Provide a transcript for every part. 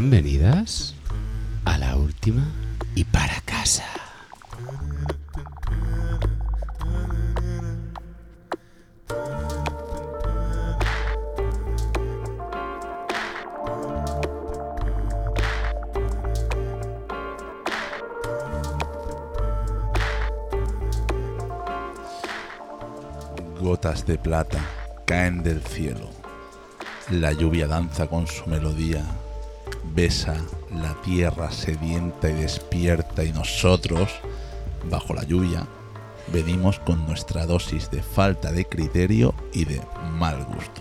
Bienvenidas a la última y para casa. Gotas de plata caen del cielo. La lluvia danza con su melodía. Besa la tierra sedienta y despierta y nosotros, bajo la lluvia, venimos con nuestra dosis de falta de criterio y de mal gusto.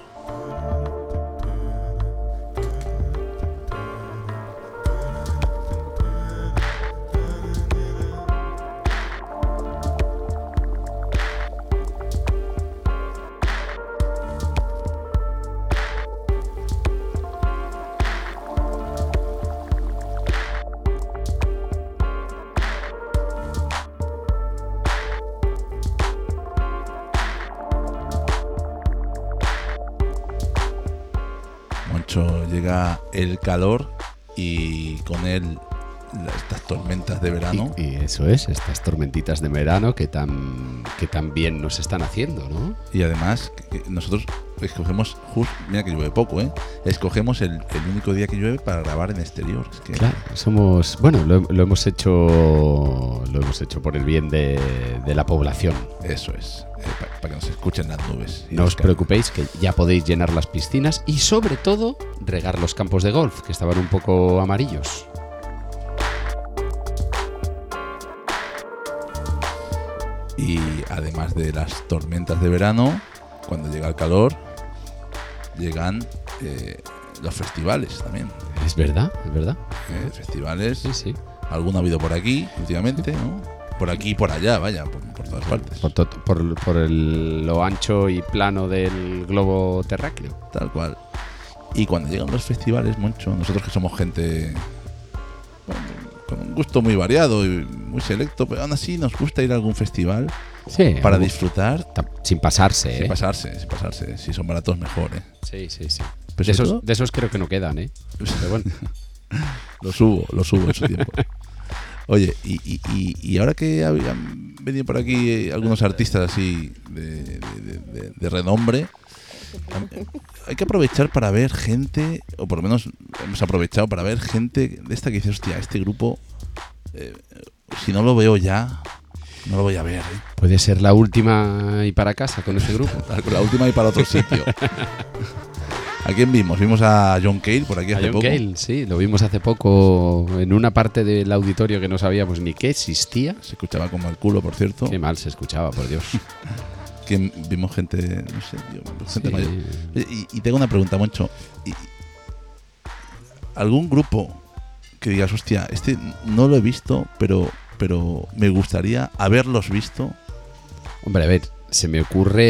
Calor y con él estas tormentas de verano. Y, y eso es, estas tormentitas de verano que tan, que tan bien nos están haciendo, ¿no? Y además, nosotros escogemos, justo, mira que llueve poco, ¿eh? Escogemos el, el único día que llueve para grabar en exterior. Es que Claro, somos. Bueno, lo, lo hemos hecho. Lo hemos hecho por el bien de, de la población. Eso es, para que nos escuchen las nubes. No os preocupéis que ya podéis llenar las piscinas y sobre todo regar los campos de golf, que estaban un poco amarillos. Y además de las tormentas de verano, cuando llega el calor, llegan eh, los festivales también. Es verdad, es verdad. eh, festivales, Sí, sí. alguno ha habido por aquí últimamente, ¿no? Por aquí y por allá, vaya, por, por todas partes. Por, to- por- por el- lo ancho y plano del globo terráqueo. Tal cual. Y cuando llegan los festivales, Moncho, nosotros que somos gente bueno, con un gusto muy variado y muy selecto, pero aún así nos gusta ir a algún festival Sí. para disfrutar, ta- Sin pasarse, sin ¿eh? pasarse, sin pasarse. Si son baratos, mejor, ¿eh? Sí, sí, sí. De esos, de esos creo que no quedan, ¿eh? Pero bueno. Lo subo, lo subo en su tiempo. Oye, y, y- y- y ahora que habían venido por aquí algunos artistas así de, renombre, hay que aprovechar para ver gente, o por lo menos hemos aprovechado para ver gente de esta que dice, hostia, este grupo, eh, si no lo veo ya, no lo voy a ver. ¿eh". Puede ser la última y para casa con ese grupo. La última y para otro sitio. ¿A quién vimos? Vimos a John Cale por aquí A hace John poco. Cale, sí, lo vimos hace poco en una parte del auditorio que no sabíamos ni que existía. Se escuchaba como el culo, por cierto. Qué mal se escuchaba, por Dios. que vimos gente, no sé, tío, gente Sí. mayor. Y, y tengo una pregunta, Moncho. Y- ¿Algún grupo que digas, hostia, este no lo he visto, pero, pero me gustaría haberlos visto? Hombre, a ver, se me ocurre,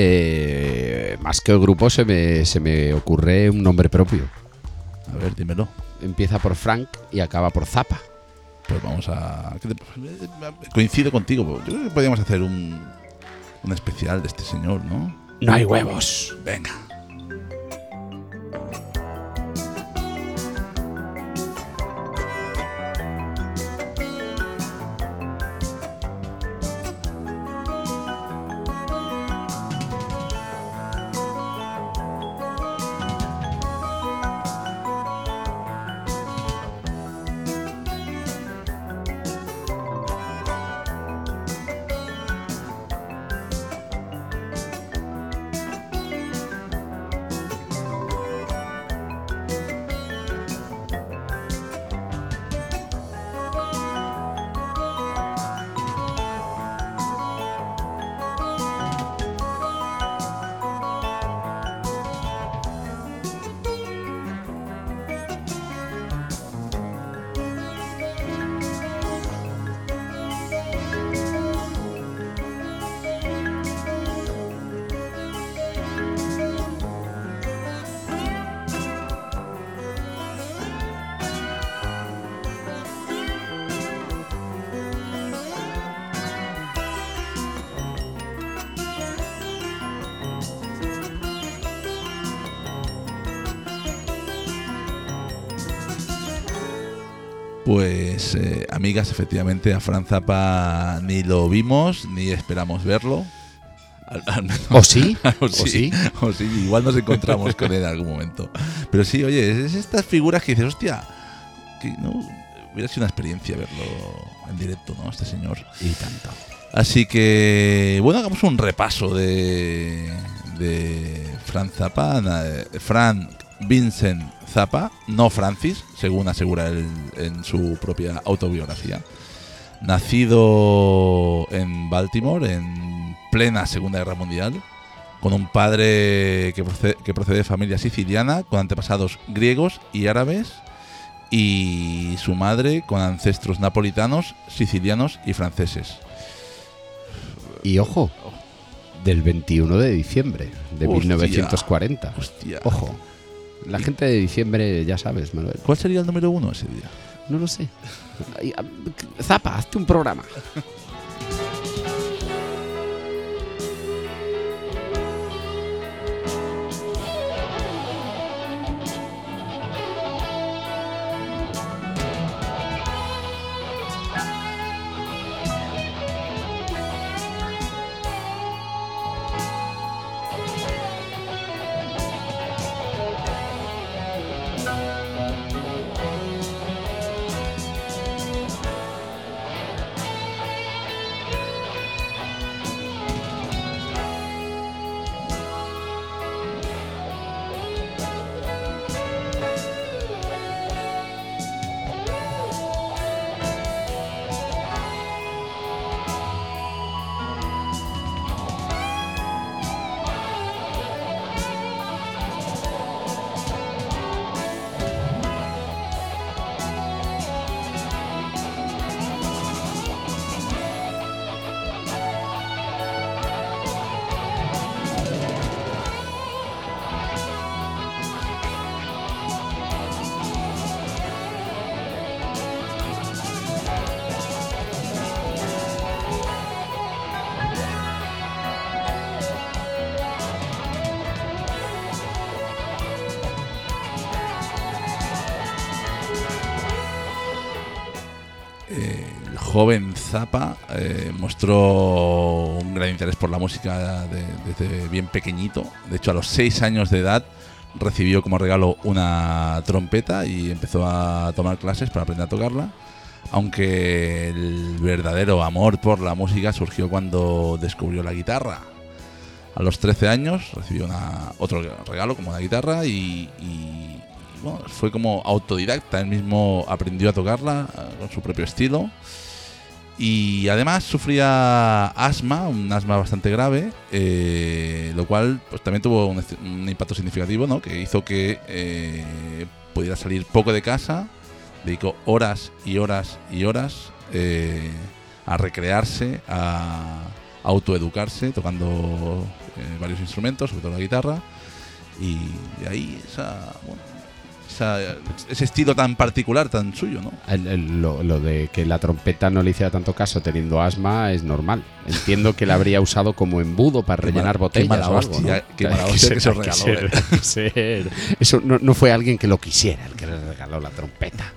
eh, más que el grupo, se me, se me ocurre un nombre propio. A ver, dímelo. Empieza por Frank y acaba por Zappa. Pues vamos a... ¿qué te- Coincido contigo. Yo creo que podríamos hacer un, un especial de este señor, ¿no? No hay huevos. Venga. Amigas, efectivamente, a Fran Zappa ni lo vimos, ni esperamos verlo. Al- al menos- ¿O sí? o, ¿O sí, o sí, igual nos encontramos con él en algún momento. Pero sí, oye, es, es estas figuras que dices, hostia, que no hubiera sido una experiencia verlo en directo, ¿no? Este señor. Y tanto. Así que, bueno, hagamos un repaso de, de Fran Zappa, na- Fran Vincent Zappa, no Francis, según asegura él en su propia autobiografía. Nacido en Baltimore en plena Segunda Guerra Mundial, con un padre que procede, que procede de familia siciliana, con antepasados griegos y árabes, y su madre con ancestros napolitanos, sicilianos y franceses. Y ojo, del 21 de diciembre de Hostia. 1940. Hostia. Ojo. La gente de diciembre, ya sabes, Manuel. ¿Cuál sería el número uno ese día? No lo sé. Ah, Zapa, hazte un programa. Joven Zappa eh, mostró un gran interés por la música de- desde bien pequeñito. De hecho, a los seis años de edad recibió como regalo una trompeta y empezó a tomar clases para aprender a tocarla. Aunque el verdadero amor por la música surgió cuando descubrió la guitarra. A los 13 años recibió una- otro regalo como una guitarra y, y- y, bueno, fue como autodidacta. Él mismo aprendió a tocarla eh, con su propio estilo. Y además sufría asma, un asma bastante grave, eh, lo cual pues, también tuvo un, impacto significativo, ¿no? que hizo que eh, pudiera salir poco de casa, dedicó horas y horas y horas eh, a recrearse, a autoeducarse, tocando eh, varios instrumentos, sobre todo la guitarra, y de ahí esa, bueno, esa- ese estilo tan particular, tan suyo, ¿no? El- el- lo, lo de que la trompeta no le hiciera tanto caso teniendo asma es normal. Entiendo que la habría usado como embudo para rellenar botellas o algo, hostia, ¿no? qué mala Hay hostia ser- que se regaló, ser- eh. ser. Eso no, no fue alguien que lo quisiera el que le regaló la trompeta.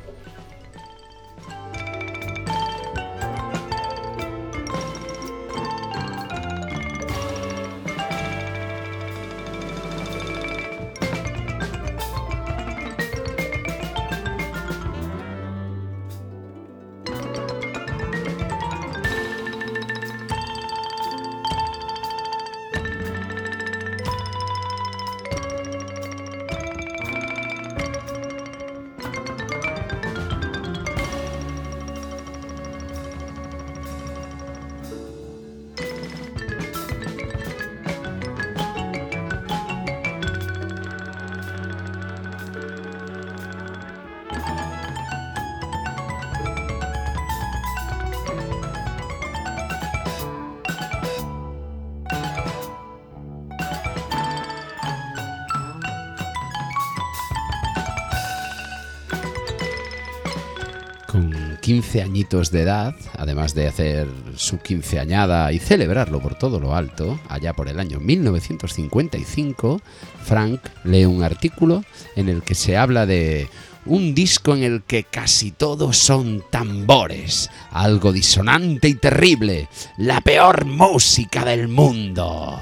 15 añitos de edad, además de hacer su quinceañada y celebrarlo por todo lo alto, allá por el año 1955, Frank lee un artículo en el que se habla de un disco en el que casi todos son tambores, algo disonante y terrible, la peor música del mundo.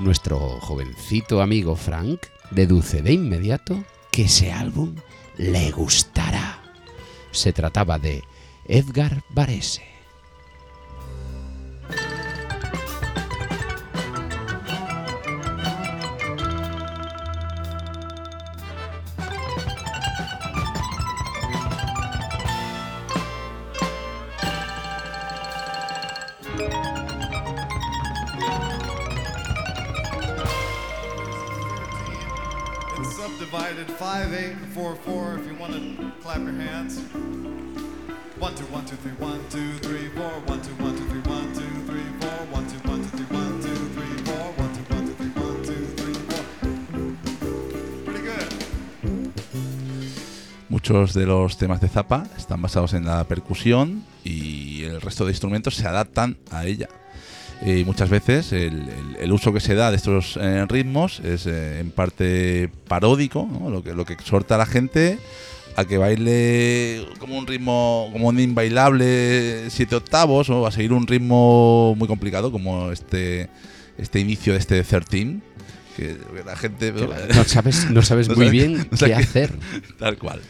Nuestro jovencito amigo Frank deduce de inmediato que ese álbum le gustará. Se trataba de Edgar Varese. It's subdivided 5, 8, and 4, 4 if you want to clap your hands. 1, 2, 1, 2, 3, 1, 2, 3, 4, 1, 2, 1, 2, 3, 1, 2, 3, 4, 1, 2, 1, 2, 3, 1, 2, 3, 4, 1, 2, 1, 2, 3, 1, 2, 3, 4. Pretty good. Muchos de los temas de Zappa están basados en la percusión y el resto de instrumentos se adaptan a ella. Y muchas veces el, el- el uso que se da de estos eh, ritmos es eh, en parte paródico, ¿no? lo, que, lo que exhorta a la gente a que baile como un ritmo, como un inbailable siete octavos o a seguir un ritmo muy complicado como este, este inicio de este 13, que la gente... No sabes, no sabes No muy sabes- bien no sé qué qué- hacer. Tal cual.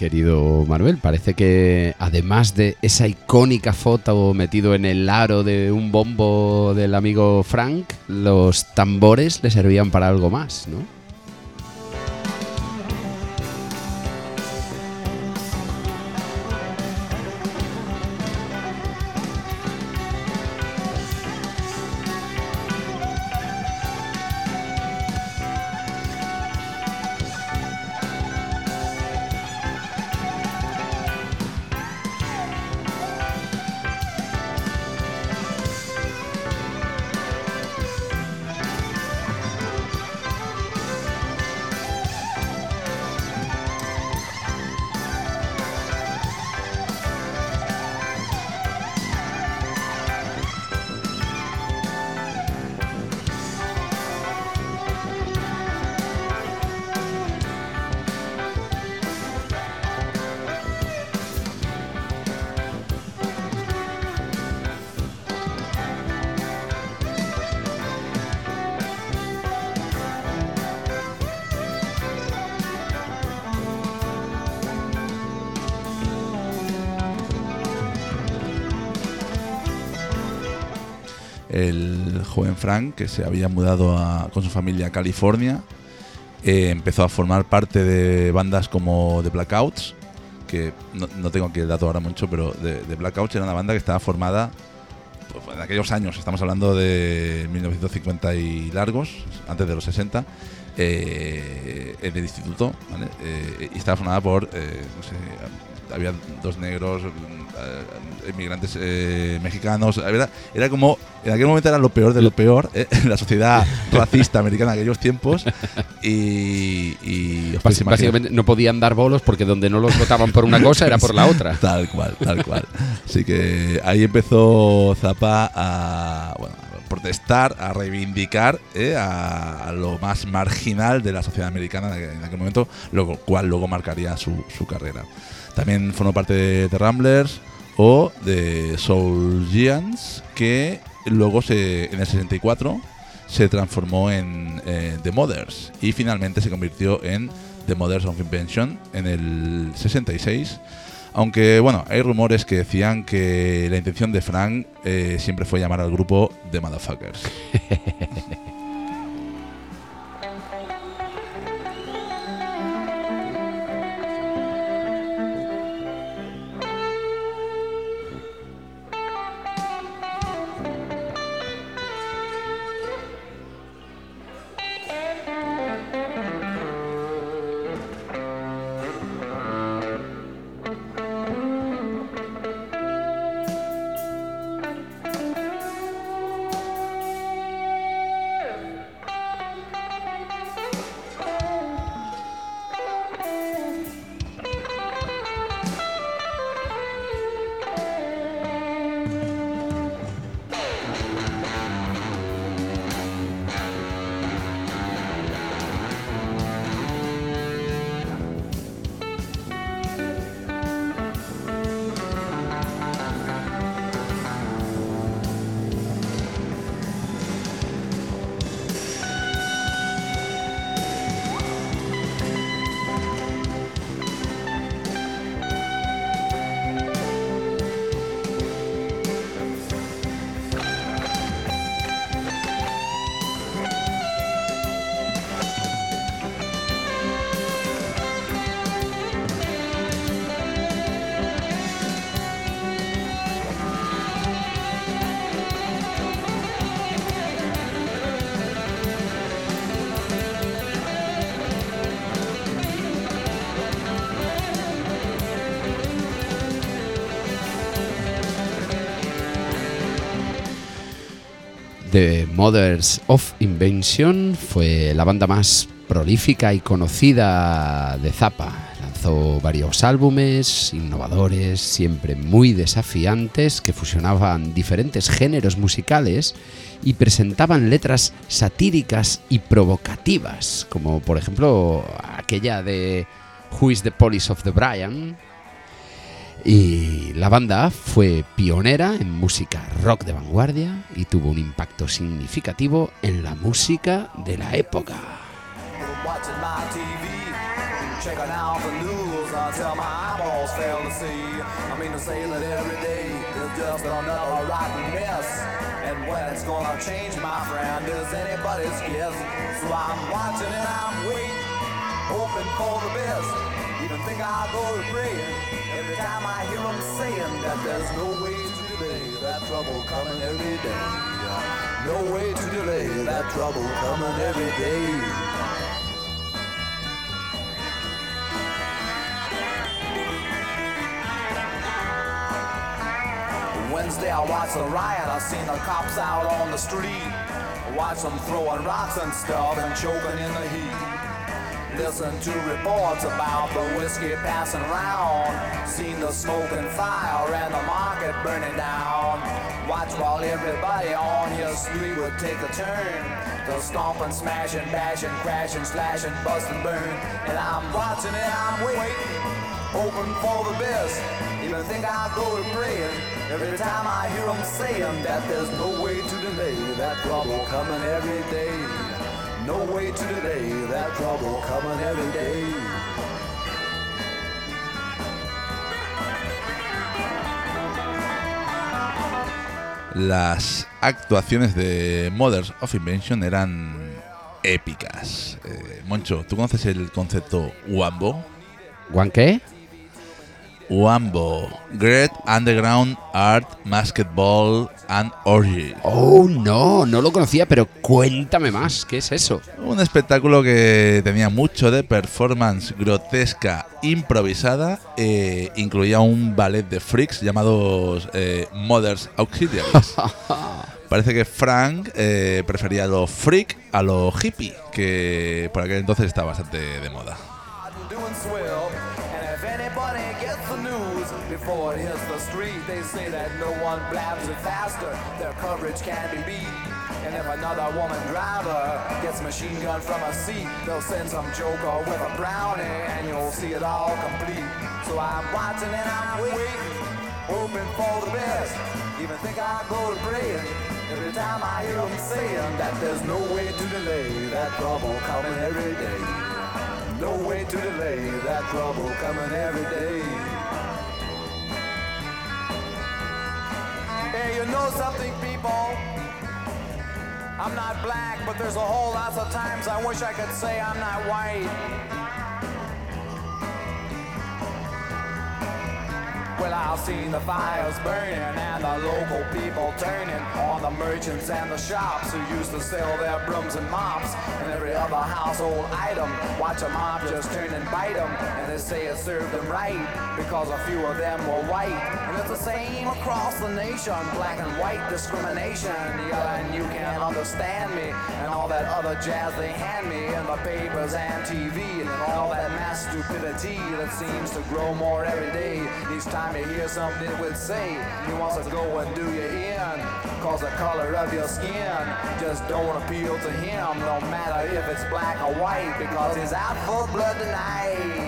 Querido Manuel, parece que además de esa icónica foto metido en el aro de un bombo del amigo Frank, los tambores le servían para algo más, ¿no? El joven Frank, que se había mudado con su familia a California, eh, empezó a formar parte de bandas como The Blackouts, que no, no tengo aquí el dato ahora mucho, pero The, Blackouts era una banda que estaba formada pues, en aquellos años, estamos hablando de 1950 y largos, antes de los 60, eh, en el instituto, ¿vale? Eh, y estaba formada por, eh, había dos negros, eh, inmigrantes eh, mexicanos, era, era como, en aquel momento era lo peor de lo peor, eh, la sociedad racista americana de aquellos tiempos, y, y imaginar- Básicamente no podían dar bolos porque donde no los votaban por una cosa era por la otra. Tal cual, tal cual. Así que ahí empezó Zappa a, bueno, protestar, a reivindicar eh, a, a lo más marginal de la sociedad americana en en aquel momento, lo cual luego marcaría su, su carrera. También formó parte de The Ramblers o de Soul Giants, que luego se, en el 64 se transformó en eh, The Mothers y finalmente se convirtió en The Mothers of Invention en el 66. Aunque bueno, hay rumores que decían que la intención de Frank eh, siempre fue llamar al grupo The Motherfuckers. The Mothers of Invention fue la banda más prolífica y conocida de Zappa. Lanzó varios álbumes innovadores, siempre muy desafiantes, que fusionaban diferentes géneros musicales y presentaban letras satíricas y provocativas, como por ejemplo aquella de Who is the Police of the Brian, y la banda fue pionera en música rock de vanguardia y tuvo un impacto significativo en la música de la época. Watching my TV, checking out the news until my eyeballs fail to see. I mean to say that every day is just another rotten mess. And when it's gonna change, my friend, is anybody's guess. So I'm watching and I'm waiting, hoping for the best. Even think I'll go to praying every time I hear them saying that there's no way to delay that trouble coming every day. No way to delay that trouble coming every day. Wednesday I watched the riot, I seen the cops out on the street. Watch them throwing rocks and stuff and choking in the heat. Listen to reports about the whiskey passing round. Seen the smoke and fire and the market burning down. Watch while everybody on your street would take a turn. They'll stomp and smash and bash and crash and and burn. And I'm watching and I'm waiting, hoping for the best. Even think I'll go to praying every time I hear them saying that there's no way to delay that trouble coming every day. No way to delay that trouble coming every day. Las actuaciones de Mothers of Invention eran épicas. Eh, Moncho, ¿tú conoces el concepto Wambo? ¿Juan qué? Wambo, Great Underground Art, Basketball and Orgy. Oh, no, no lo conocía, pero cuéntame más, ¿qué es eso? Un espectáculo que tenía mucho de performance grotesca improvisada, eh, incluía un ballet de freaks llamados eh, Mothers Auxiliaries. Parece que Frank eh, prefería lo freak a lo hippie, que por aquel entonces estaba bastante de moda. Coverage can be beat. And if another woman driver gets machine gun from a seat, they'll send some joker with a brownie, and you'll see it all complete. So I'm watching and I'm waiting, hoping for the best. Even think I'll go to praying every time I hear them saying that there's no way to delay that trouble coming every day. No way to delay that trouble coming every day. Hey, you know something, people? I'm not black, but there's a whole lot of times I wish I could say I'm not white. Well, I've seen the fires burning and the local people turning on the merchants and the shops who used to sell their brooms and mops and every other household item. Watch a mob just turn and bite them, and they say it served them right because a few of them were white. It's the same across the nation, black and white discrimination. Yeah, and you can't understand me and all that other jazz they hand me in the papers and TV and all that mass stupidity that seems to grow more every day. Each time you hear something it would say, he wants to go and do you in. Cause the color of your skin just don't appeal to him, no matter if it's black or white, because he's out for blood tonight.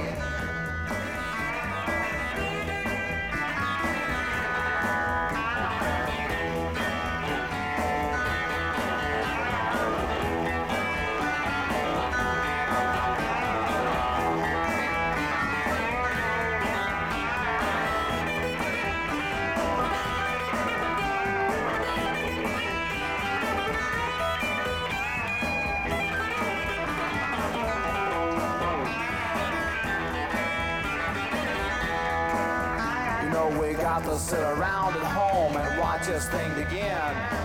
To sit around at home and watch this thing begin.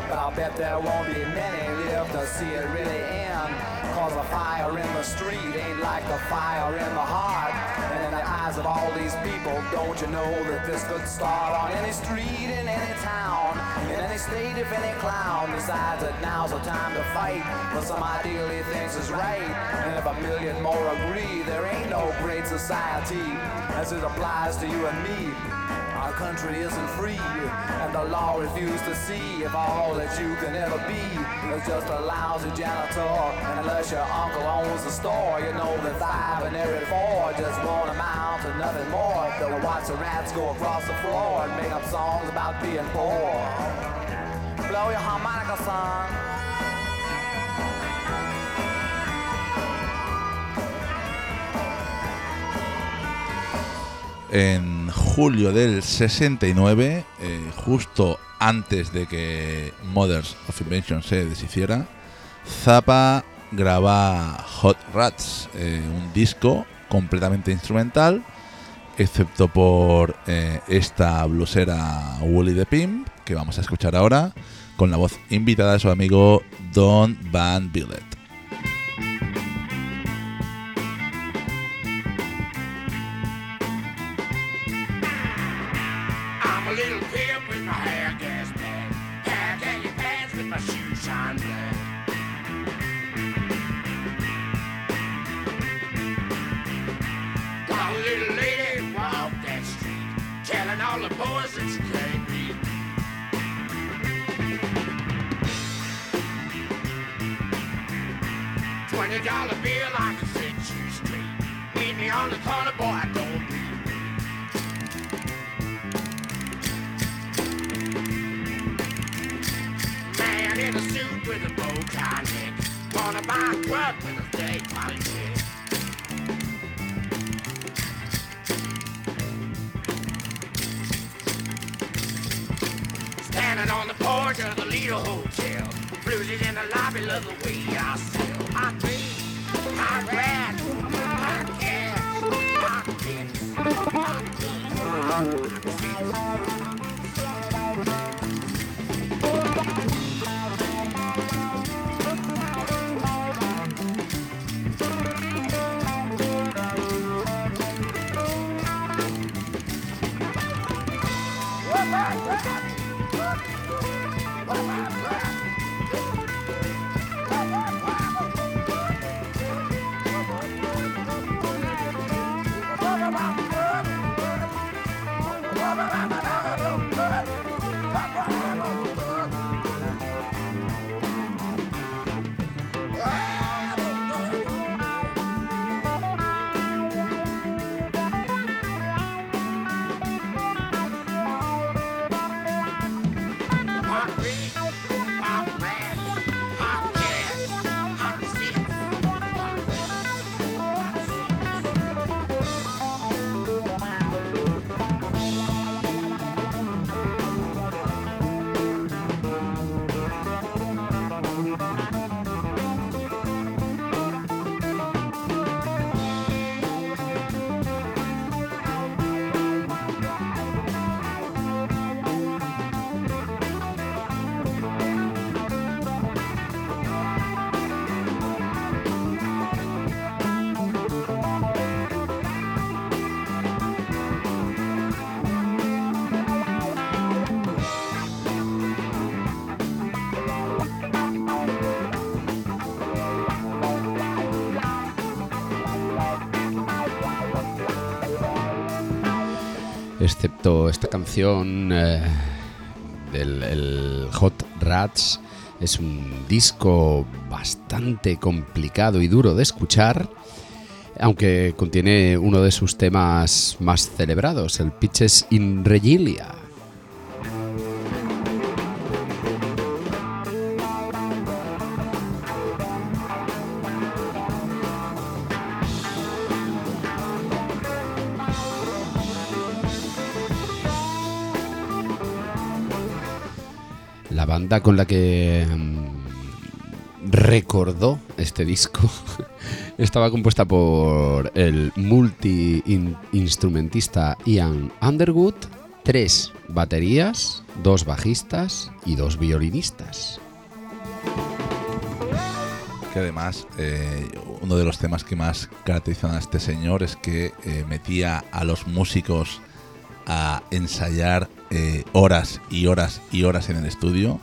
But I'll bet there won't be many left to see it really end. Cause a fire in the street ain't like the fire in the heart. And in the eyes of all these these people. Don't you know that this could start on any street in any town, in any state if any clown decides that now's the time to fight for some ideal he thinks is right. And if a million more agree, there ain't no great society as it applies to you and me. Country isn't free, and the law refuses to see if all that you can ever be is just a lousy janitor. And unless your uncle owns the store, you know that five and every four just won't amount to nothing more. They'll watch the rats go across the floor and make up songs about being poor. Blow your harmonica, son. En julio del 69, eh, justo antes de que Mothers of Invention se deshiciera, Zappa graba Hot Rats, eh, un disco completamente instrumental, excepto por eh, esta blusera Wooly the Pimp, que vamos a escuchar ahora, con la voz invitada de su amigo Don Van Billet. On the corner, don't Man in a suit with a bow tie neck. Wanna buy with a. Standing on the porch of the Lido Hotel. In the lobby, love the way I sell. I dream, I rat, Thank you. Esta canción eh, del el Hot Rats. Es un disco bastante complicado y duro de escuchar, aunque contiene uno de sus temas más celebrados, el Pitches in Regilia. La banda con la que mm, recordó este disco estaba compuesta por el multi-instrumentista Ian Underwood, tres baterías, dos bajistas y dos violinistas. que además eh, uno de los temas que más caracterizan a este señor es que eh, metía a los músicos a ensayar eh, horas y horas y horas en el estudio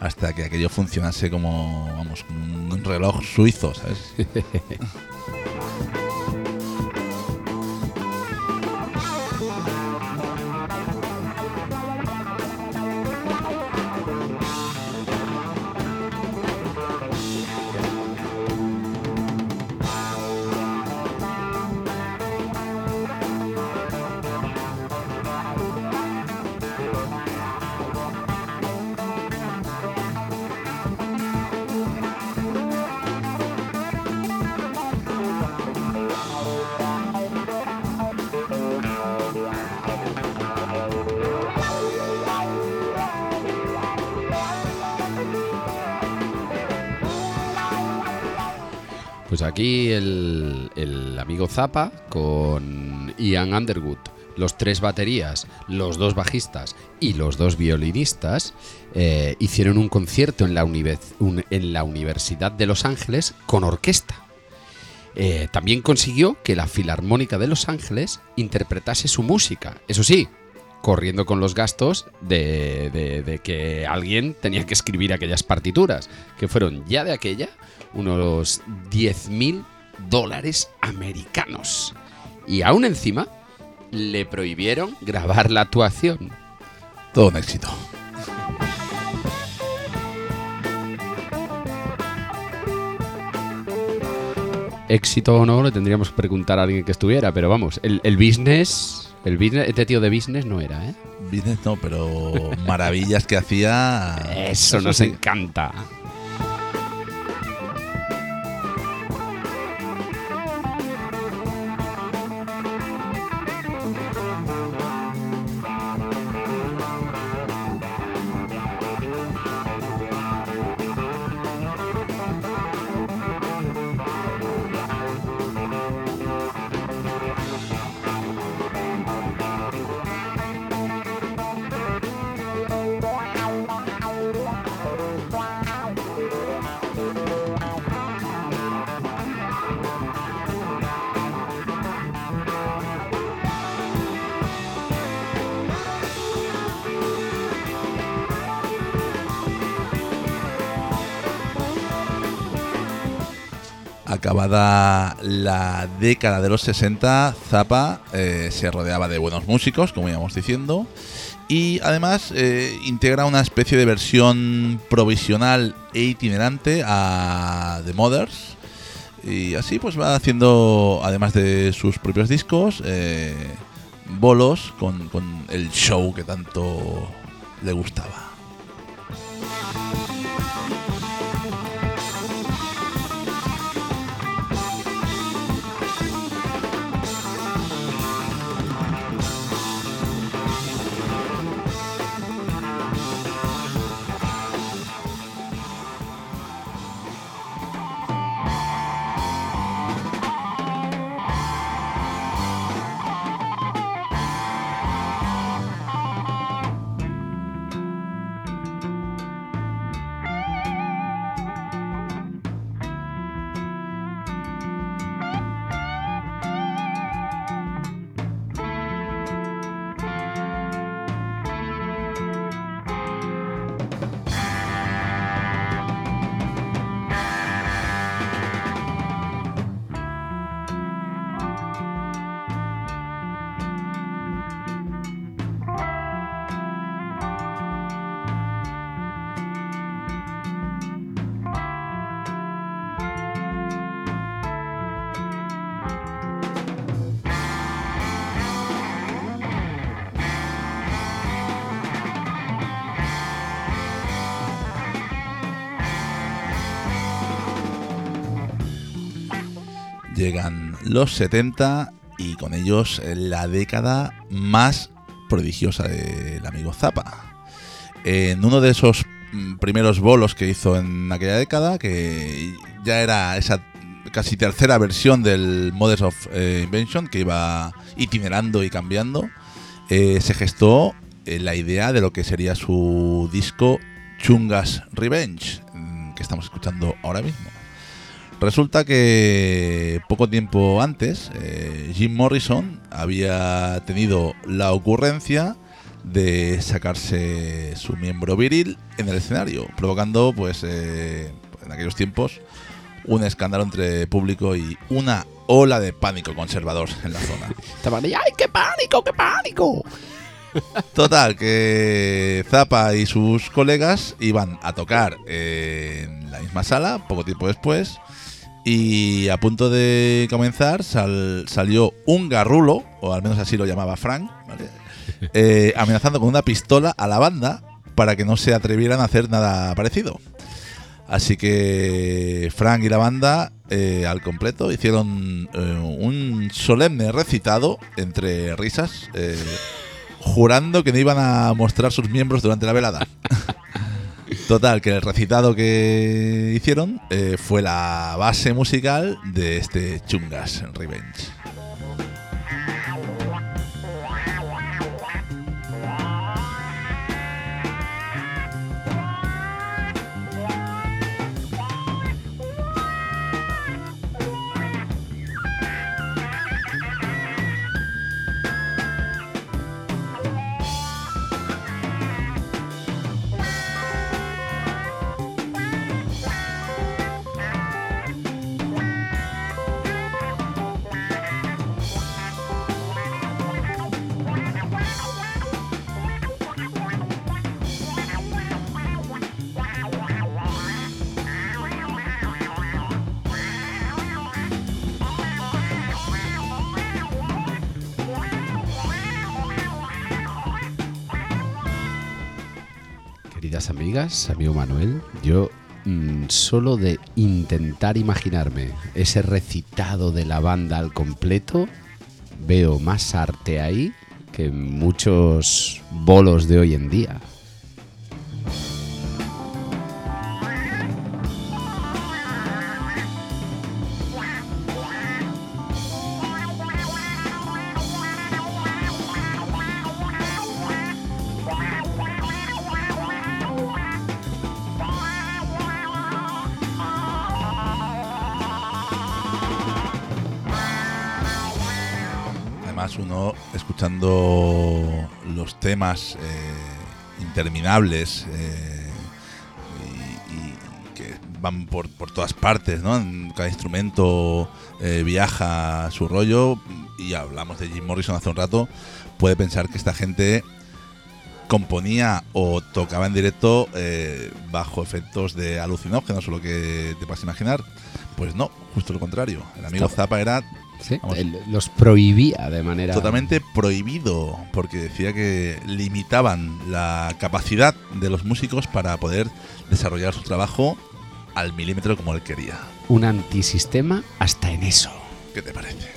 hasta que aquello funcionase como vamos un reloj suizo, ¿sabes? Con Ian Underwood, los tres baterías, los dos bajistas y los dos violinistas, eh, hicieron un concierto en la, Universidad de Los Ángeles con orquesta. Eh, también consiguió que la Filarmónica de Los Ángeles interpretase su música. Eso sí, corriendo con los gastos de, que alguien tenía que escribir aquellas partituras, que fueron ya de aquella unos 10 mil dólares americanos. Y aún encima le prohibieron grabar la actuación. Todo un éxito. Éxito o no, le tendríamos que preguntar a alguien que estuviera, pero vamos, el, el business, el business, este tío de business no era, ¿eh? Business no, pero maravillas que hacía. Eso nos sí. encanta. Década de los 60, Zappa eh, se rodeaba de buenos músicos, como íbamos diciendo, y además eh, integra una especie de versión provisional e itinerante a The Mothers. Y así pues va haciendo, además de sus propios discos, eh, bolos con el show que tanto le gustaba. Los 70 y con ellos la década más prodigiosa del amigo Zappa. En uno de esos mm, primeros bolos que hizo en aquella década, que ya era esa casi tercera versión del Mothers of eh, Invention, que iba itinerando y cambiando, eh, se gestó eh, la idea de lo que sería su disco Chungas Revenge, mm, que estamos escuchando ahora mismo. Resulta que poco tiempo antes eh, Jim Morrison había tenido la ocurrencia de sacarse su miembro viril en el escenario, provocando pues eh, en aquellos tiempos un escándalo entre público y una ola de pánico conservador en la zona. Estaban ahí, ¡ay, qué pánico, qué pánico! Total, que Zappa y sus colegas iban a tocar en la misma sala poco tiempo después y a punto de comenzar sal- salió un garrulo, o al menos así lo llamaba Frank, ¿vale? Eh, amenazando con una pistola a la banda para que no se atrevieran a hacer nada parecido. Así que Frank y la banda eh, al completo hicieron eh, un solemne recitado entre risas, jurando que no iban a mostrar sus miembros durante la velada. Total, que el recitado que hicieron eh, fue la base musical de este Chungas Revenge. Amigo Manuel, yo mm, solo de intentar imaginarme ese recitado de la banda al completo, veo más arte ahí que muchos bolos de hoy en día. Temas eh, interminables eh, y, y que van por, por todas partes, ¿no? Cada instrumento eh, viaja a su rollo. Y hablamos de Jim Morrison hace un rato. Puede pensar que esta gente componía o tocaba en directo bajo efectos de alucinógenos o lo que te puedas imaginar. Pues no, justo lo contrario. El amigo Zappa era ¿sí? Vamos. Él los prohibía de manera... totalmente prohibido porque decía que limitaban la capacidad de los músicos para poder desarrollar su trabajo al milímetro como él quería. Un antisistema hasta en eso. ¿Qué te parece?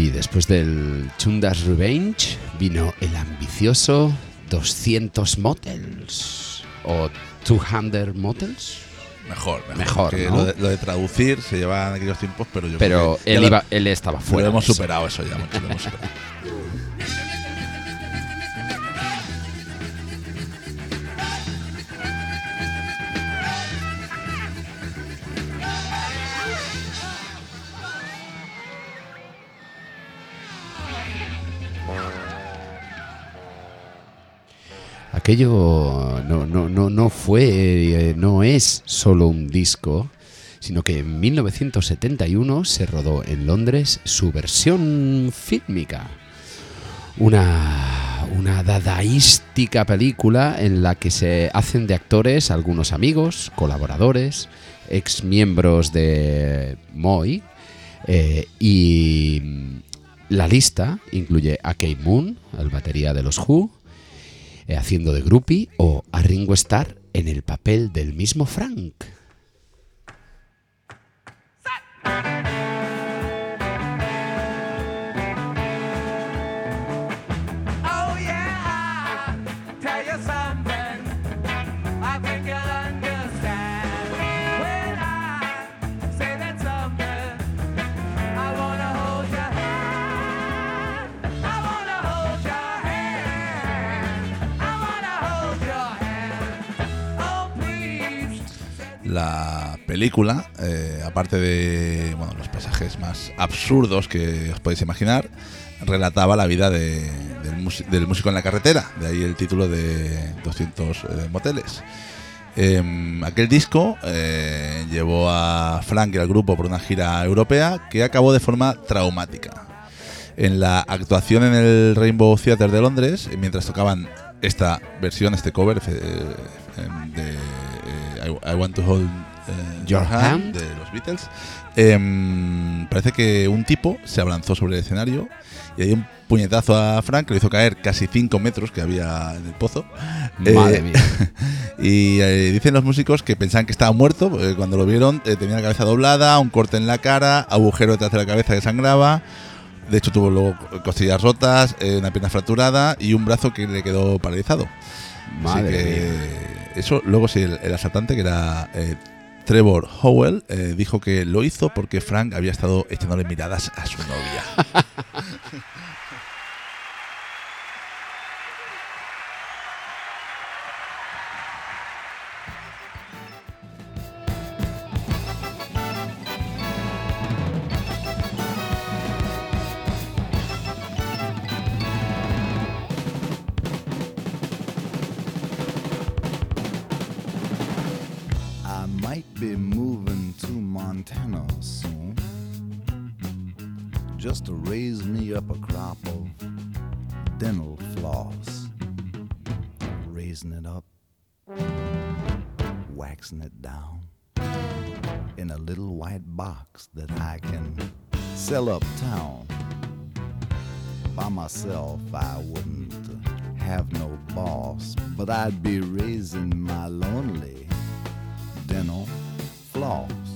Y después del Chundas Revenge vino el ambicioso 200 Motels o 200 Motels. Mejor, mejor. Mejor, que ¿no? lo, de, lo de traducir se lleva en aquellos tiempos, pero yo Pero creo que él, lo- él estaba lo fuera. hemos de eso. superado eso ya, lo hemos superado. Aquello no, no, no, no fue, eh, no es solo un disco, sino que en 1971 se rodó en Londres su versión fílmica. Una, una dadaística película en la que se hacen de actores algunos amigos, colaboradores, ex miembros de Moy. eh, y la lista incluye a Kate Moon, el batería de los Who, haciendo de groupie, o a Ringo Starr en el papel del mismo Frank. La película, eh, aparte de los pasajes más absurdos que os podéis imaginar, relataba la vida de- del, músico en la carretera, de ahí el título de 200 eh, moteles. Em, aquel disco eh, llevó a Frank y al grupo por una gira europea que acabó de forma traumática. En la actuación en el Rainbow Theatre de Londres, mientras tocaban esta versión, este cover em, de I, I Want to Hold eh, Your Hand. de los Beatles, em, parece que un tipo se abalanzó sobre el escenario y dio un puñetazo a Frank que lo hizo caer casi 5 metros que había en el pozo. Madre Eh, mía. y eh, dicen los músicos que pensaban que estaba muerto, porque cuando lo vieron eh, tenía la cabeza doblada, un corte en la cara, agujero detrás de la cabeza que sangraba. De hecho tuvo luego costillas rotas, eh, una pierna fracturada y un brazo que le quedó paralizado. Así Madre que mía. eso, luego sí, el, el asaltante que era eh, Trevor Howell eh, dijo que lo hizo porque Frank había estado echándole miradas a su novia. Just to raise me up a crop of dental floss. Raising it up, waxing it down in a little white box that I can sell uptown. By myself, I wouldn't have no boss, but I'd be raising my lonely dental floss.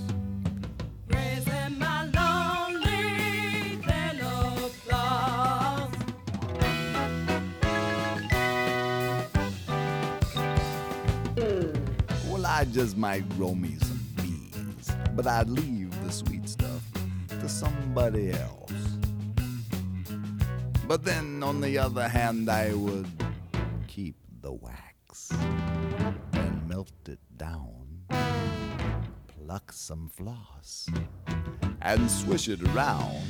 Just might grow me some beans, but I'd leave the sweet stuff to somebody else. But then, on the other hand, I would keep the wax and melt it down, pluck some floss, and swish it around.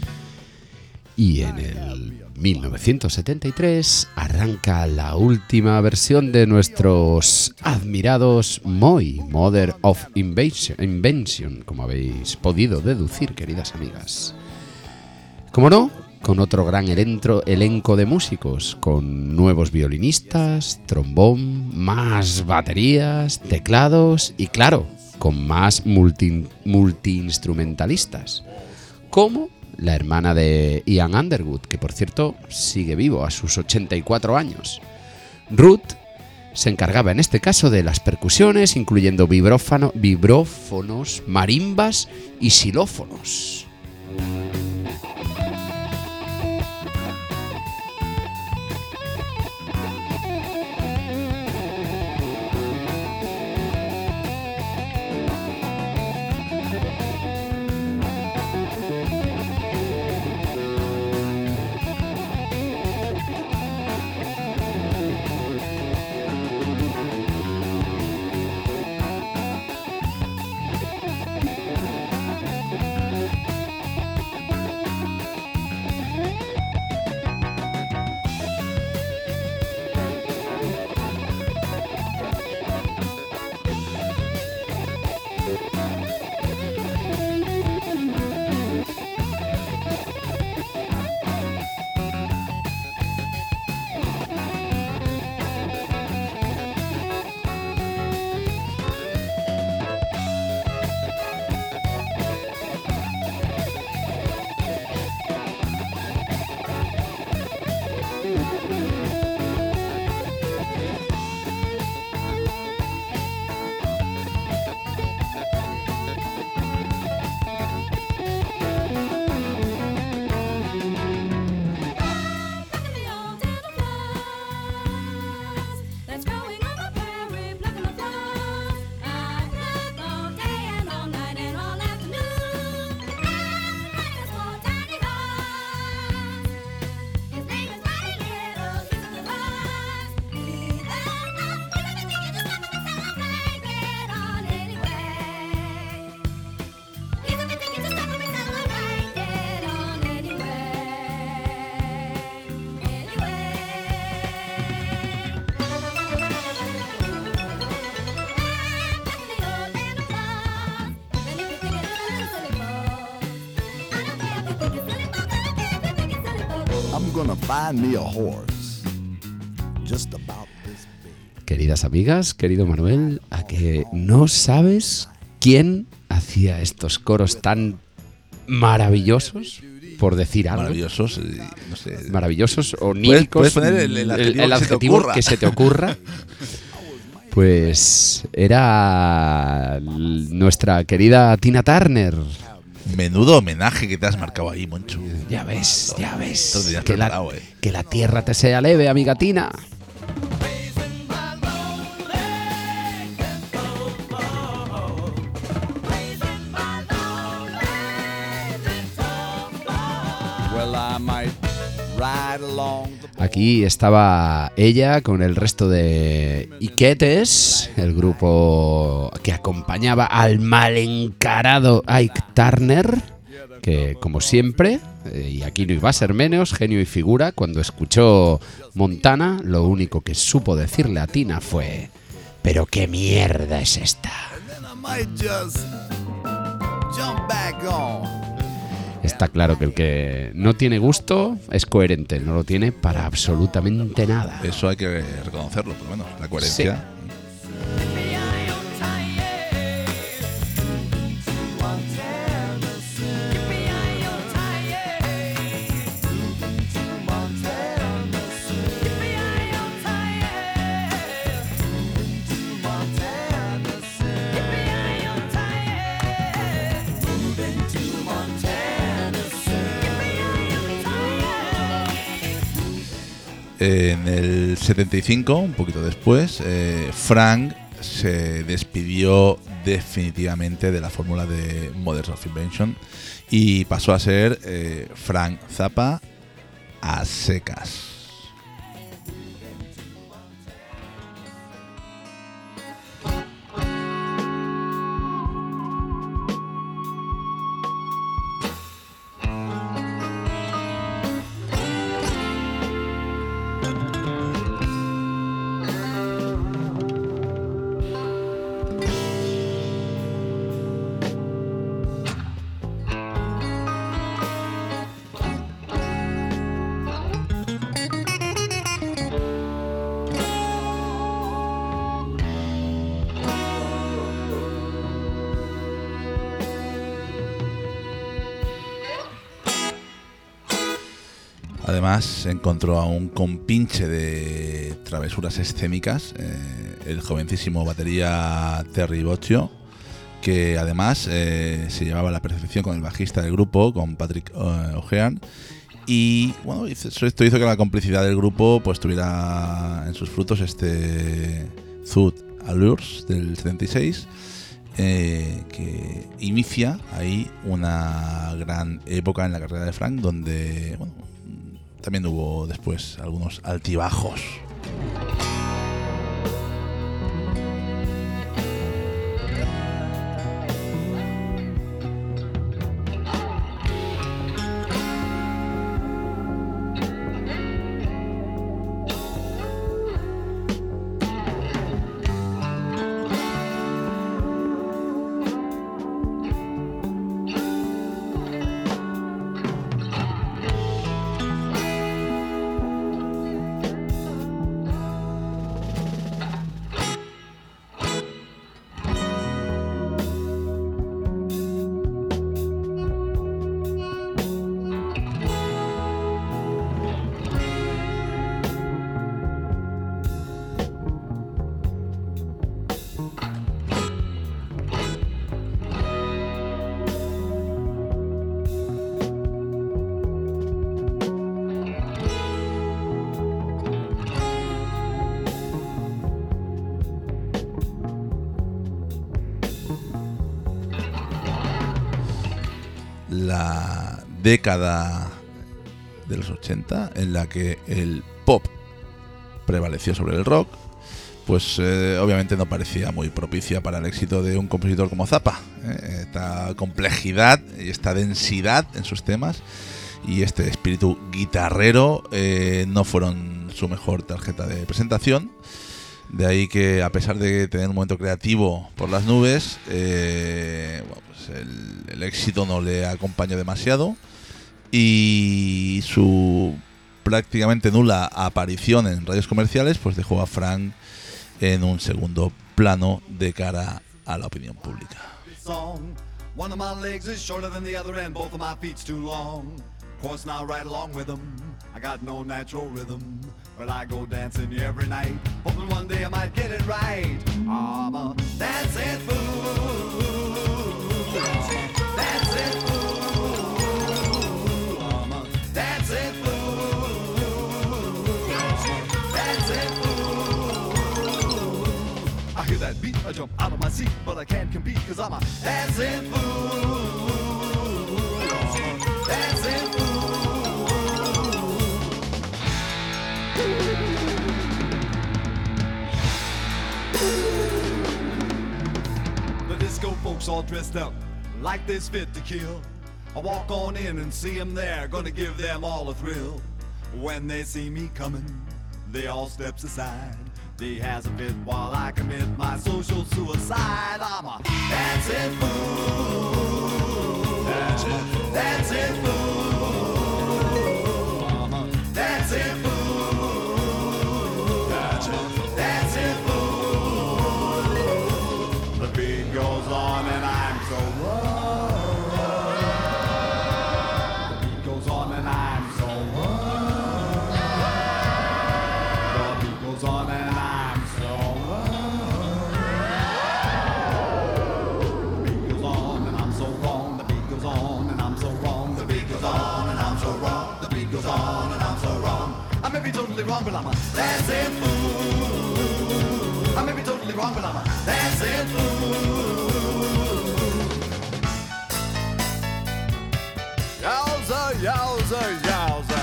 Y en el 1973 arranca la última versión de nuestros admirados Moi, Mother of Invention, como habéis podido deducir, queridas amigas. Como no, con otro gran elenco de músicos, con nuevos violinistas, trombón, más baterías, teclados y claro, con más multi- multiinstrumentalistas como la hermana de Ian Underwood, que por cierto sigue vivo a sus 84 años. Ruth se encargaba en este caso de las percusiones, incluyendo vibrófonos, marimbas y xilófonos. Find me a horse just about this big. Queridas amigas, querido Manuel, a que no sabes quién hacía estos coros tan maravillosos, por decir algo. Maravillosos, eh, no sé. maravillosos, puedes poner el- el adjetivo que se te adjetivo ocurra. que se te ocurra. Pues era nuestra querida Tina Turner. Menudo homenaje que te has marcado ahí, Moncho. Ya ves, ya ves. Que la, eh. que la tierra te sea leve, amiga Aquí estaba ella con el resto de Iquetes, el grupo que acompañaba al mal encarado Ike Turner, que como siempre, eh, y aquí no iba a ser menos, genio y figura, cuando escuchó Montana, lo único que supo decirle a Tina fue, pero qué mierda es esta. Está claro que el que no tiene gusto es coherente, no lo tiene para absolutamente nada. Eso hay que reconocerlo, por lo menos. La coherencia. En el 75, un poquito después, eh, Frank se despidió definitivamente de la fórmula de Mothers of Invention y pasó a ser eh, Frank Zappa a secas. Además, encontró a un compinche de travesuras escénicas, eh, el jovencísimo batería Terry Bocccio, que además eh, se llevaba la perfección con el bajista del grupo, con Patrick O'Hearn. Y bueno, esto hizo que la complicidad del grupo pues tuviera en sus frutos este Thud Allures del 76, eh, que inicia ahí una gran época en la carrera de Frank, donde bueno, también hubo después algunos altibajos. Década de los 80 en la que el pop prevaleció sobre el rock, pues eh, obviamente no parecía muy propicia para el éxito de un compositor como Zappa. ¿eh? Esta complejidad y esta densidad en sus temas y este espíritu guitarrero eh, no fueron su mejor tarjeta de presentación. De ahí que a pesar de tener un momento creativo por las nubes, bueno, pues el éxito no le acompañó demasiado y su prácticamente nula aparición en radios comerciales pues dejó a Frank en un segundo plano de cara a la opinión pública. Jump out of my seat, but I can't compete cause I'm a dancing fool. Dancing fool. The disco folks all dressed up like this fit to kill. I walk on in and see them there, gonna give them all a thrill. When they see me coming, they all steps aside. They has a fit while I commit my social suicide. I'm a dancing fool. Dancing, dancing fool. Wrong, but I'm a dancing fool. I may be totally wrong, but I'm a dancing fool. Yowza, yowza, yowza.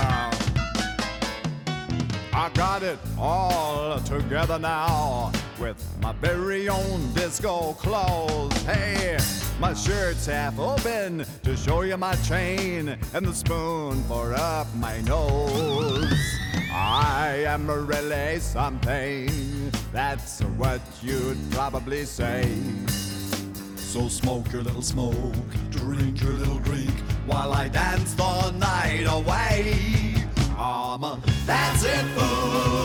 I got it all together now with my very own disco clothes. Hey, my shirt's half open to show you my chain and the spoon for up my nose. I am really something. That's what you'd probably say. So smoke your little smoke, drink your little drink, while I dance the night away. Um, that's it, fool.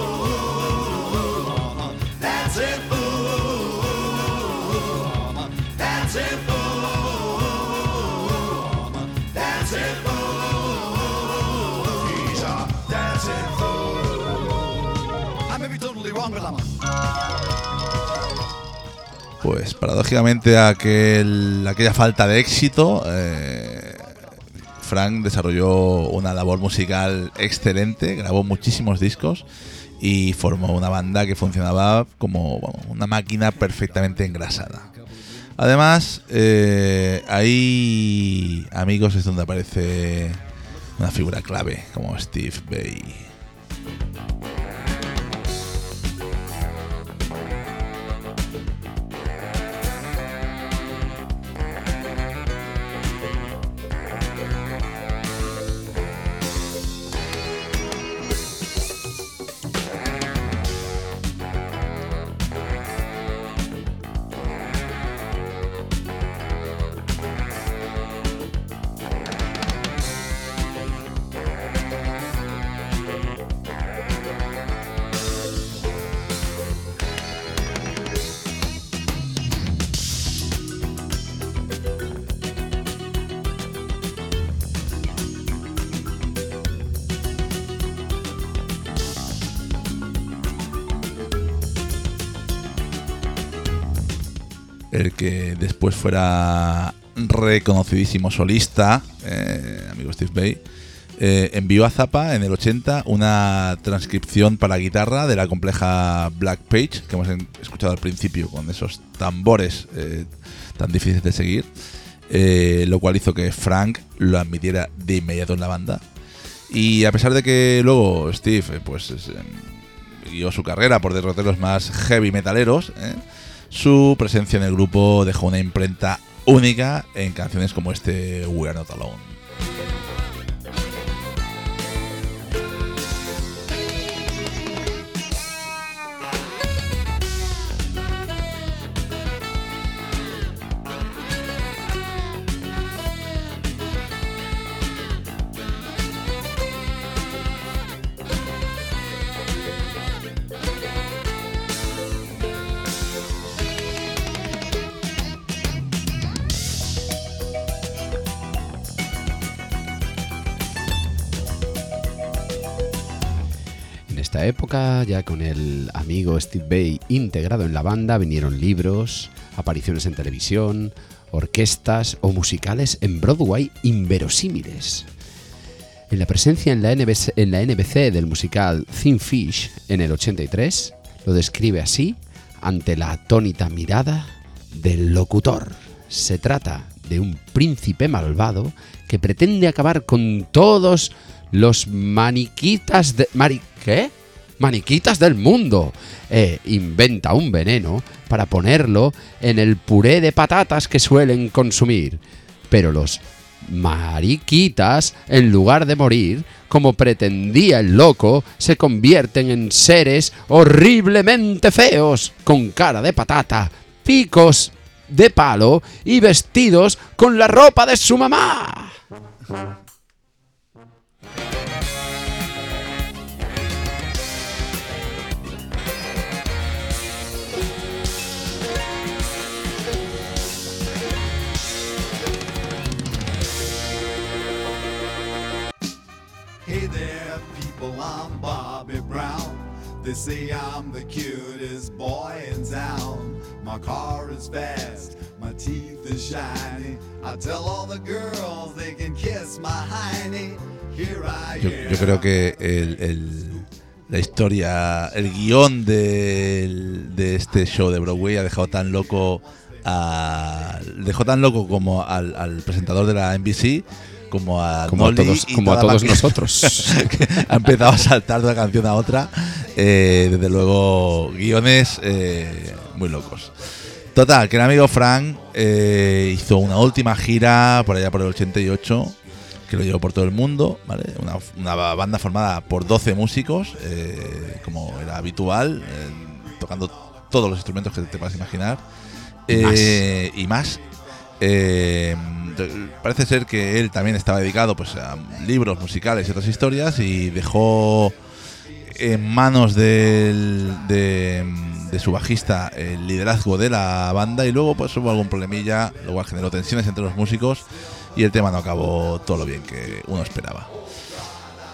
Pues paradójicamente aquel, aquella falta de éxito, eh, Frank desarrolló una labor musical excelente, grabó muchísimos discos y formó una banda que funcionaba como una máquina perfectamente engrasada. Además, eh, ahí, amigos, es donde aparece una figura clave como Steve Bay. Fuera reconocidísimo solista, eh, amigo Steve Bay, eh, envió a Zappa en el 80 una transcripción para guitarra de la compleja Black Page, que hemos escuchado al principio, con esos tambores eh, tan difíciles de seguir, lo cual hizo que Frank lo admitiera de inmediato en la banda. Y a pesar de que luego Steve, pues, es, em, su carrera por derroteros más heavy metaleros. Su presencia en el grupo dejó una imprenta única en canciones como este We Are Not Alone. Ya con el amigo Steve Bay integrado en la banda, vinieron libros, apariciones en televisión, orquestas o musicales en Broadway inverosímiles. En la presencia en la, NBC, en la NBC del musical Thin Fish en el 83, lo describe así ante la atónita mirada del locutor. Se trata de un príncipe malvado que pretende acabar con todos los maniquitas de... Mari, ¿Qué? Maniquitas del mundo. E inventa un veneno para ponerlo en el puré de patatas que suelen consumir. Pero los mariquitas, en lugar de morir, como pretendía el loco, se convierten en seres horriblemente feos, con cara de patata, picos de palo y vestidos con la ropa de su mamá. I'm Bobby Brown. They say I'm the cutest boy in town. My car is fast, my teeth are shiny. I tell all the girls they can kiss my hiney. Here I Yo, am. yo creo que el- el- la historia, el guion del- de este show de Broadway ha dejado tan loco a, dejó tan loco como al, al presentador de la NBC como a Como a Nolly todos- y como a todos nosotros. ha empezado a saltar de una canción a otra Eh, desde luego, guiones eh, muy locos. Total, que el amigo Frank eh, hizo una última gira por allá por el 88, que lo llevó por todo el mundo, ¿vale? Una, una banda formada por 12 músicos, como era habitual, tocando todos los instrumentos que te puedas imaginar. Y más. Eh, y más. Parece ser que él también estaba dedicado pues, a libros musicales y otras historias y dejó en manos del- de, su bajista el liderazgo de la banda y luego pues hubo algún problemilla, cual generó tensiones entre los músicos y el tema no acabó todo lo bien que uno esperaba.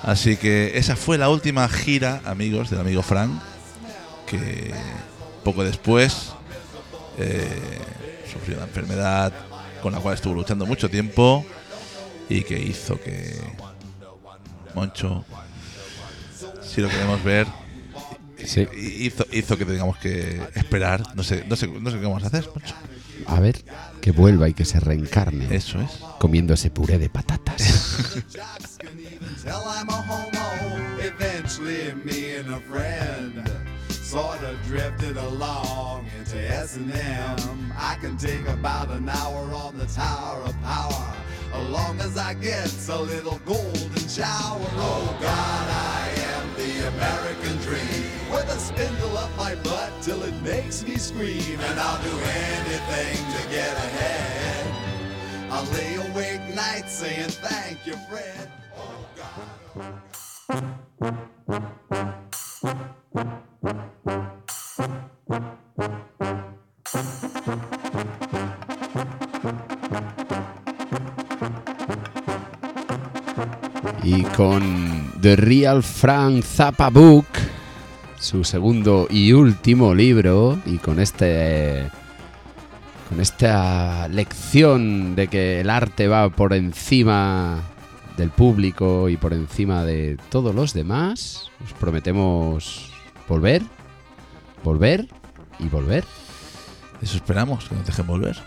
Así que esa fue la última gira, amigos, del amigo Frank, que poco después eh, sufrió una enfermedad con la cual estuvo luchando mucho tiempo y que hizo que Moncho, si lo queremos ver, Sí. hizo, hizo que tengamos que esperar. No sé, no sé, no sé qué vamos a hacer, Moncho. A ver, que vuelva y que se reencarne Eso es. comiendo ese puré de patatas. can even tell I'm a homo. Eventually, me and a friend sort of drifted along into S&M. I can take about an hour on the Tower of Power, as long as I get a little golden shower. Oh God, I am the American dream, with a spindle up my butt till it makes me scream, and I'll do anything to get ahead. I'll lay awake nights saying thank you, Fred. Oh, y oh, con The Real Frank Zappa Book, su segundo y último libro, y con este. con esta lección de que el arte va por encima del público y por encima de todos los demás, os prometemos volver, volver y volver. Eso esperamos, que nos dejen volver.